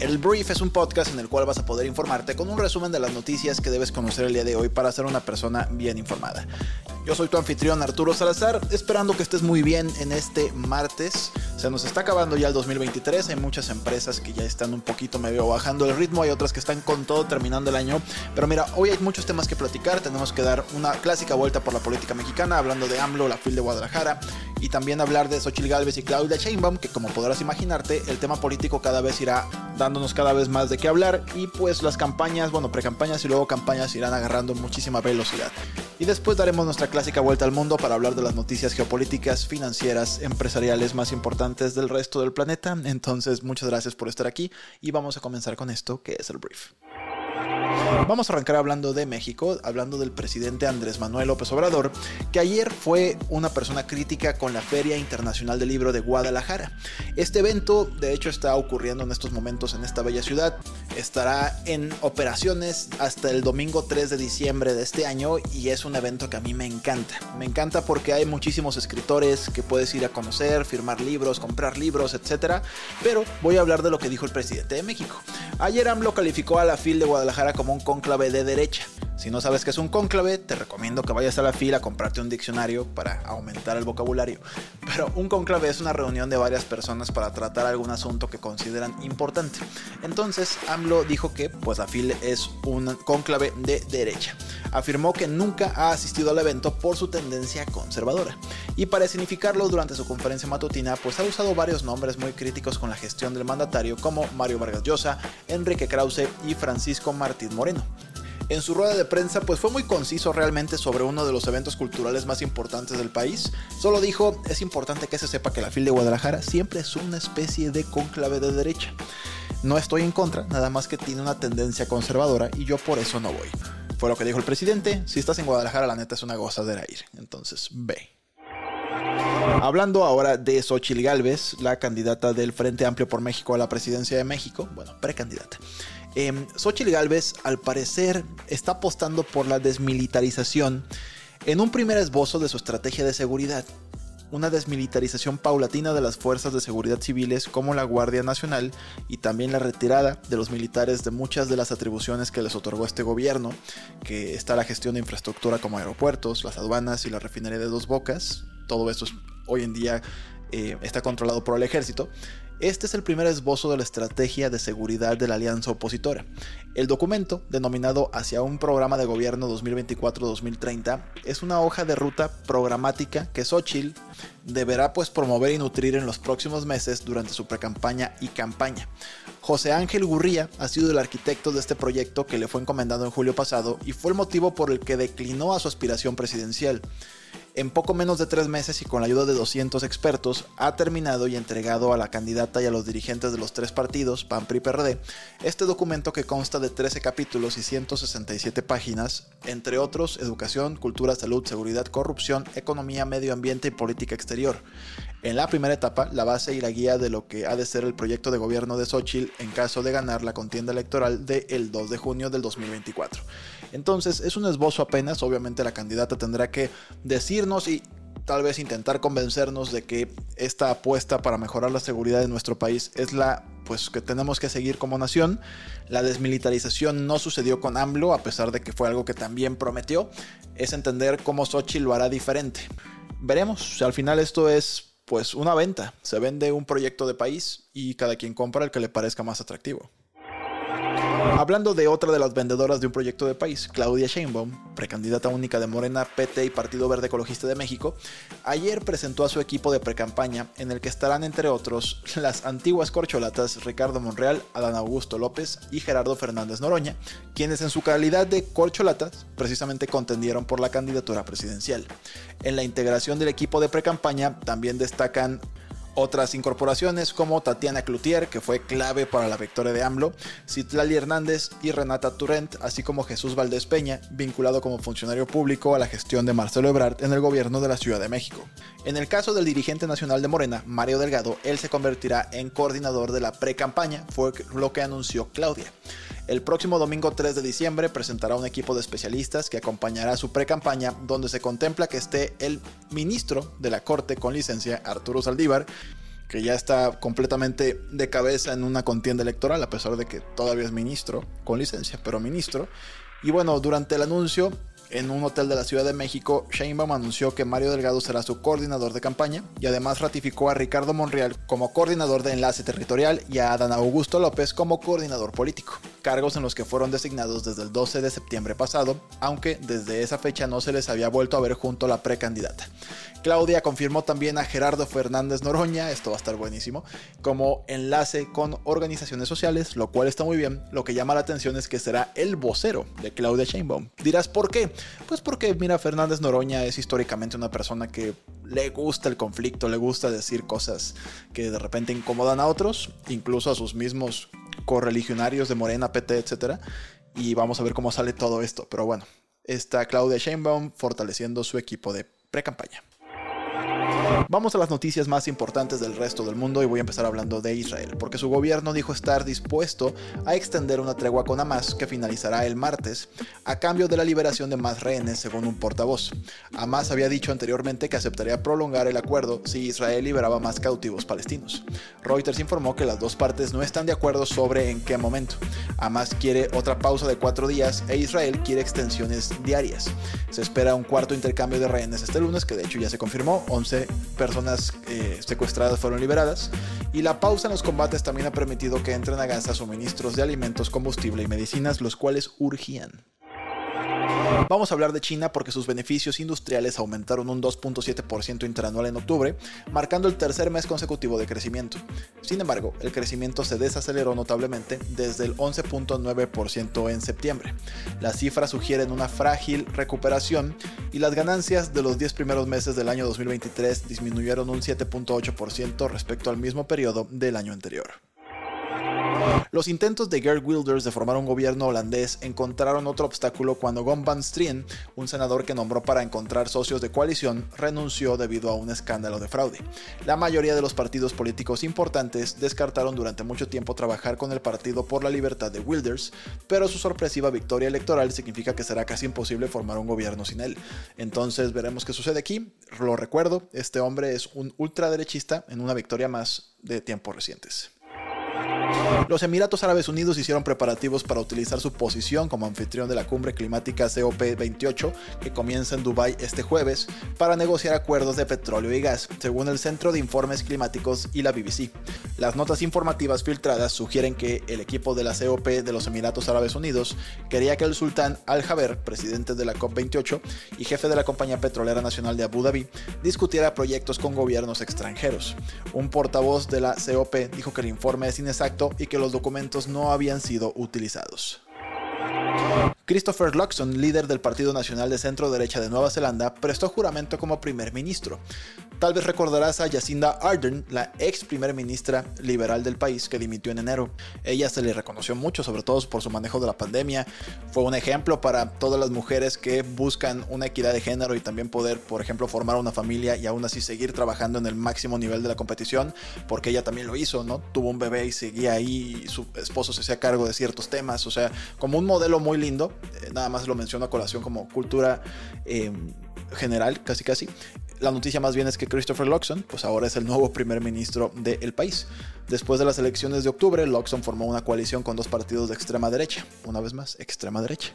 El Brief es un podcast en el cual vas a poder informarte con un resumen de las noticias que debes conocer el día de hoy para ser una persona bien informada. Yo soy tu anfitrión Arturo Salazar, esperando que estés muy bien en este martes. Se nos está acabando ya el 2023, hay muchas empresas que ya están un poquito medio bajando el ritmo, hay otras que están con todo terminando el año. Pero mira, hoy hay muchos temas que platicar, tenemos que dar una clásica vuelta por la política mexicana, hablando de AMLO, la FIL de Guadalajara, y también hablar de Xochitl Galvez y Claudia Sheinbaum, que como podrás imaginarte, el tema político cada vez irá dándonos cada vez más de qué hablar, y pues las campañas, bueno, precampañas y luego campañas irán agarrando muchísima velocidad. Y después daremos nuestra clásica vuelta al mundo para hablar de las noticias geopolíticas, financieras, empresariales más importantes del resto del planeta. Entonces, muchas gracias por estar aquí y vamos a comenzar con esto que es el brief. Vamos a arrancar hablando de México, hablando del presidente Andrés Manuel López Obrador, que ayer fue una persona crítica con la Feria Internacional del Libro de Guadalajara. Este evento, de hecho, está ocurriendo en estos momentos en esta bella ciudad. Estará en operaciones hasta el domingo 3 de diciembre de este año y es un evento que a mí me encanta. Me encanta porque hay muchísimos escritores que puedes ir a conocer, firmar libros, comprar libros, etc. Pero voy a hablar de lo que dijo el presidente de México. Ayer AMLO calificó a la FIL de Guadalajara como un cónclave de derecha. Si no sabes qué es un cónclave, te recomiendo que vayas a la fila a comprarte un diccionario para aumentar el vocabulario. Pero un cónclave es una reunión de varias personas para tratar algún asunto que consideran importante. Entonces, AMLO dijo que pues la FIL es un cónclave de derecha. Afirmó que nunca ha asistido al evento por su tendencia conservadora. Y para significarlo durante su conferencia matutina, pues ha usado varios nombres muy críticos con la gestión del mandatario como Mario Vargas Llosa, Enrique Krause y Francisco Martín Moreno. En su rueda de prensa pues fue muy conciso realmente sobre uno de los eventos culturales más importantes del país. Solo dijo, es importante que se sepa que la FIL de Guadalajara siempre es una especie de conclave de derecha. No estoy en contra, nada más que tiene una tendencia conservadora y yo por eso no voy. Fue lo que dijo el presidente, si estás en Guadalajara la neta es una gozadera ir, entonces ve. Hablando ahora de Xochil Gálvez, la candidata del Frente Amplio por México a la presidencia de México, bueno, precandidata. Eh, Xochitl Galvez, al parecer, está apostando por la desmilitarización en un primer esbozo de su estrategia de seguridad. Una desmilitarización paulatina de las fuerzas de seguridad civiles como la Guardia Nacional y también la retirada de los militares de muchas de las atribuciones que les otorgó este gobierno, que está la gestión de infraestructura como aeropuertos, las aduanas y la refinería de dos bocas. Todo esto hoy en día eh, está controlado por el ejército. Este es el primer esbozo de la estrategia de seguridad de la alianza opositora. El documento, denominado Hacia un programa de gobierno 2024-2030, es una hoja de ruta programática que Xochitl deberá pues promover y nutrir en los próximos meses durante su precampaña y campaña. José Ángel Gurría ha sido el arquitecto de este proyecto que le fue encomendado en julio pasado y fue el motivo por el que declinó a su aspiración presidencial en poco menos de tres meses y con la ayuda de 200 expertos, ha terminado y entregado a la candidata y a los dirigentes de los tres partidos, PAN, PRI, PRD, este documento que consta de 13 capítulos y 167 páginas, entre otros, educación, cultura, salud, seguridad, corrupción, economía, medio ambiente y política exterior. En la primera etapa, la base y la guía de lo que ha de ser el proyecto de gobierno de Xochitl en caso de ganar la contienda electoral del 2 de junio del 2024. Entonces, es un esbozo apenas, obviamente la candidata tendrá que decirnos y tal vez intentar convencernos de que esta apuesta para mejorar la seguridad de nuestro país es la pues que tenemos que seguir como nación. La desmilitarización no sucedió con AMLO, a pesar de que fue algo que también prometió. Es entender cómo Xochitl lo hará diferente. Veremos, al final esto es pues una venta. Se vende un proyecto de país y cada quien compra el que le parezca más atractivo. Hablando de otra de las vendedoras de un proyecto de país, Claudia Sheinbaum, precandidata única de Morena, PT y Partido Verde Ecologista de México, ayer presentó a su equipo de precampaña en el que estarán entre otros las antiguas corcholatas Ricardo Monreal, Adán Augusto López y Gerardo Fernández Noroña, quienes en su calidad de corcholatas precisamente contendieron por la candidatura presidencial. En la integración del equipo de precampaña también destacan Otras incorporaciones como Tatiana Cloutier, que fue clave para la victoria de AMLO, Citlali Hernández y Renata Turrent, así como Jesús Valdés Peña, vinculado como funcionario público a la gestión de Marcelo Ebrard en el gobierno de la Ciudad de México. En el caso del dirigente nacional de Morena, Mario Delgado, él se convertirá en coordinador de la pre-campaña, fue lo que anunció Claudia. El próximo domingo 3 de diciembre presentará un equipo de especialistas que acompañará su pre-campaña, donde se contempla que esté el ministro de la Corte con licencia, Arturo Saldívar, que ya está completamente de cabeza en una contienda electoral, a pesar de que todavía es ministro, con licencia, pero ministro. Y bueno, durante el anuncio, en un hotel de la Ciudad de México, Sheinbaum anunció que Mario Delgado será su coordinador de campaña y además ratificó a Ricardo Monreal como coordinador de enlace territorial y a Adán Augusto López como coordinador político, cargos en los que fueron designados desde el 12 de septiembre pasado, aunque desde esa fecha no se les había vuelto a ver junto a la precandidata. Claudia confirmó también a Gerardo Fernández Noroña, esto va a estar buenísimo, como enlace con organizaciones sociales, lo cual está muy bien. Lo que llama la atención es que será el vocero de Claudia Sheinbaum. Dirás, ¿por qué? Pues porque, mira, Fernández Noroña es históricamente una persona que le gusta el conflicto, le gusta decir cosas que de repente incomodan a otros, incluso a sus mismos correligionarios de Morena, PT, etc. Y vamos a ver cómo sale todo esto. Pero bueno, está Claudia Sheinbaum fortaleciendo su equipo de pre-campaña. Vamos a las noticias más importantes del resto del mundo y voy a empezar hablando de Israel, porque su gobierno dijo estar dispuesto a extender una tregua con Hamas que finalizará el martes a cambio de la liberación de más rehenes, según un portavoz. Hamas había dicho anteriormente que aceptaría prolongar el acuerdo si Israel liberaba más cautivos palestinos. Reuters informó que las dos partes no están de acuerdo sobre en qué momento. Hamas quiere otra pausa de cuatro días e Israel quiere extensiones diarias. Se espera un cuarto intercambio de rehenes este lunes, que de hecho ya se confirmó, 11 personas eh, secuestradas fueron liberadas y la pausa en los combates también ha permitido que entren a Gaza suministros de alimentos, combustible y medicinas, los cuales urgían. Vamos a hablar de China porque sus beneficios industriales aumentaron un 2.7% interanual en octubre, marcando el tercer mes consecutivo de crecimiento. Sin embargo, el crecimiento se desaceleró notablemente desde el 11.9% en septiembre. Las cifras sugieren una frágil recuperación y las ganancias de los 10 primeros meses del año 2023 disminuyeron un 7.8% respecto al mismo periodo del año anterior. Los intentos de Geert Wilders de formar un gobierno holandés encontraron otro obstáculo cuando Gon van Strien, un senador que nombró para encontrar socios de coalición, renunció debido a un escándalo de fraude. La mayoría de los partidos políticos importantes descartaron durante mucho tiempo trabajar con el Partido por la Libertad de Wilders, pero su sorpresiva victoria electoral significa que será casi imposible formar un gobierno sin él. Entonces veremos qué sucede aquí. Lo recuerdo, este hombre es un ultraderechista en una victoria más de tiempos recientes. Los Emiratos Árabes Unidos hicieron preparativos para utilizar su posición como anfitrión de la cumbre climática COP28 que comienza en Dubái este jueves para negociar acuerdos de petróleo y gas, según el Centro de Informes Climáticos y la BBC. Las notas informativas filtradas sugieren que el equipo de la COP de los Emiratos Árabes Unidos quería que el sultán Al-Jaber, presidente de la COP28 y jefe de la compañía petrolera nacional de Abu Dhabi, discutiera proyectos con gobiernos extranjeros. Un portavoz de la COP dijo que el informe es inexacto y que los documentos no habían sido utilizados. Christopher Luxon, líder del Partido Nacional de Centro Derecha de Nueva Zelanda, prestó juramento como primer ministro. Tal vez recordarás a Jacinda Ardern, la ex primer ministra liberal del país que dimitió en enero. Ella se le reconoció mucho, sobre todo por su manejo de la pandemia. Fue un ejemplo para todas las mujeres que buscan una equidad de género y también poder, por ejemplo, formar una familia y aún así seguir trabajando en el máximo nivel de la competición, porque ella también lo hizo, ¿no? Tuvo un bebé y seguía ahí, y su esposo se hacía cargo de ciertos temas, o sea, como un modelo muy lindo. Eh, nada más lo menciono a colación como cultura eh, general, casi casi. La noticia más bien es que Christopher Luxon, pues ahora es el nuevo primer ministro del país. Después de las elecciones de octubre, Luxon formó una coalición con dos partidos de extrema derecha, una vez más, extrema derecha.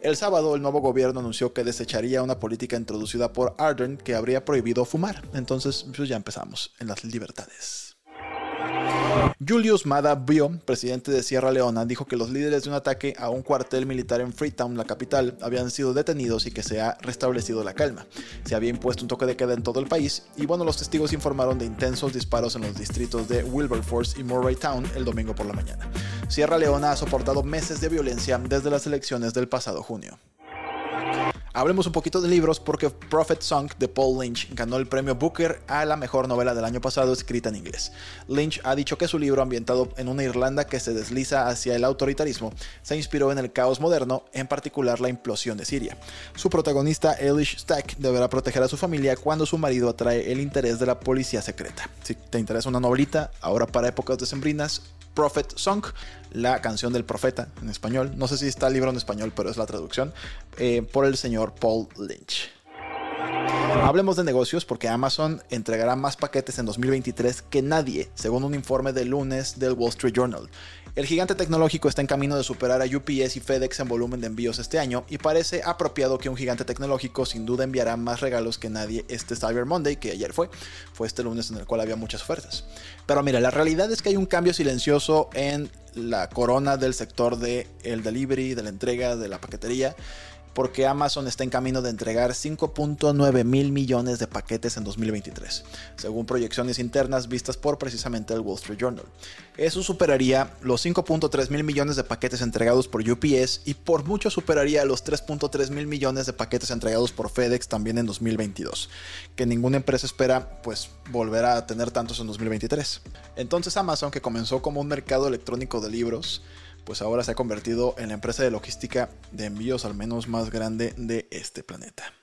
El sábado, el nuevo gobierno anunció que desecharía una política introducida por Ardern que habría prohibido fumar. Entonces, pues ya empezamos en las libertades. Julius Mada Bio, presidente de Sierra Leona, dijo que los líderes de un ataque a un cuartel militar en Freetown, la capital, habían sido detenidos y que se ha restablecido la calma. Se había impuesto un toque de queda en todo el país y bueno, los testigos informaron de intensos disparos en los distritos de Wilberforce y Murray Town el domingo por la mañana. Sierra Leona ha soportado meses de violencia desde las elecciones del pasado junio. Hablemos un poquito de libros porque Prophet Song de Paul Lynch ganó el premio Booker a la mejor novela del año pasado escrita en inglés. Lynch ha dicho que su libro ambientado en una Irlanda que se desliza hacia el autoritarismo se inspiró en el caos moderno, en particular la implosión de Siria. Su protagonista Elish Stack deberá proteger a su familia cuando su marido atrae el interés de la policía secreta. Si te interesa una novelita, ahora para épocas decembrinas, Prophet Song, la canción del profeta en español. No sé si está el libro en español, pero es la traducción, eh, por el señor Paul Lynch. Hablemos de negocios porque Amazon entregará más paquetes en 2023 que nadie, según un informe del lunes del Wall Street Journal. El gigante tecnológico está en camino de superar a UPS y FedEx en volumen de envíos este año y parece apropiado que un gigante tecnológico sin duda enviará más regalos que nadie este Cyber Monday, que ayer fue. Fue este lunes en el cual había muchas ofertas. Pero mira, la realidad es que hay un cambio silencioso en la corona del sector del el delivery, de la entrega, de la paquetería porque Amazon está en camino de entregar 5.9 mil millones de paquetes en 2023, según proyecciones internas vistas por precisamente el Wall Street Journal. Eso superaría los 5.3 mil millones de paquetes entregados por UPS y por mucho superaría los 3.3 mil millones de paquetes entregados por FedEx también en 2022, que ninguna empresa espera pues volver a tener tantos en 2023. Entonces Amazon, que comenzó como un mercado electrónico de libros, pues ahora se ha convertido en la empresa de logística de envíos al menos más grande de este planeta.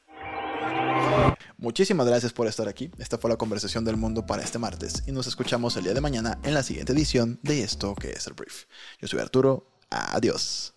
Muchísimas gracias por estar aquí. Esta fue la conversación del mundo para este martes y nos escuchamos el día de mañana en la siguiente edición de esto que es el brief. Yo soy Arturo. Adiós.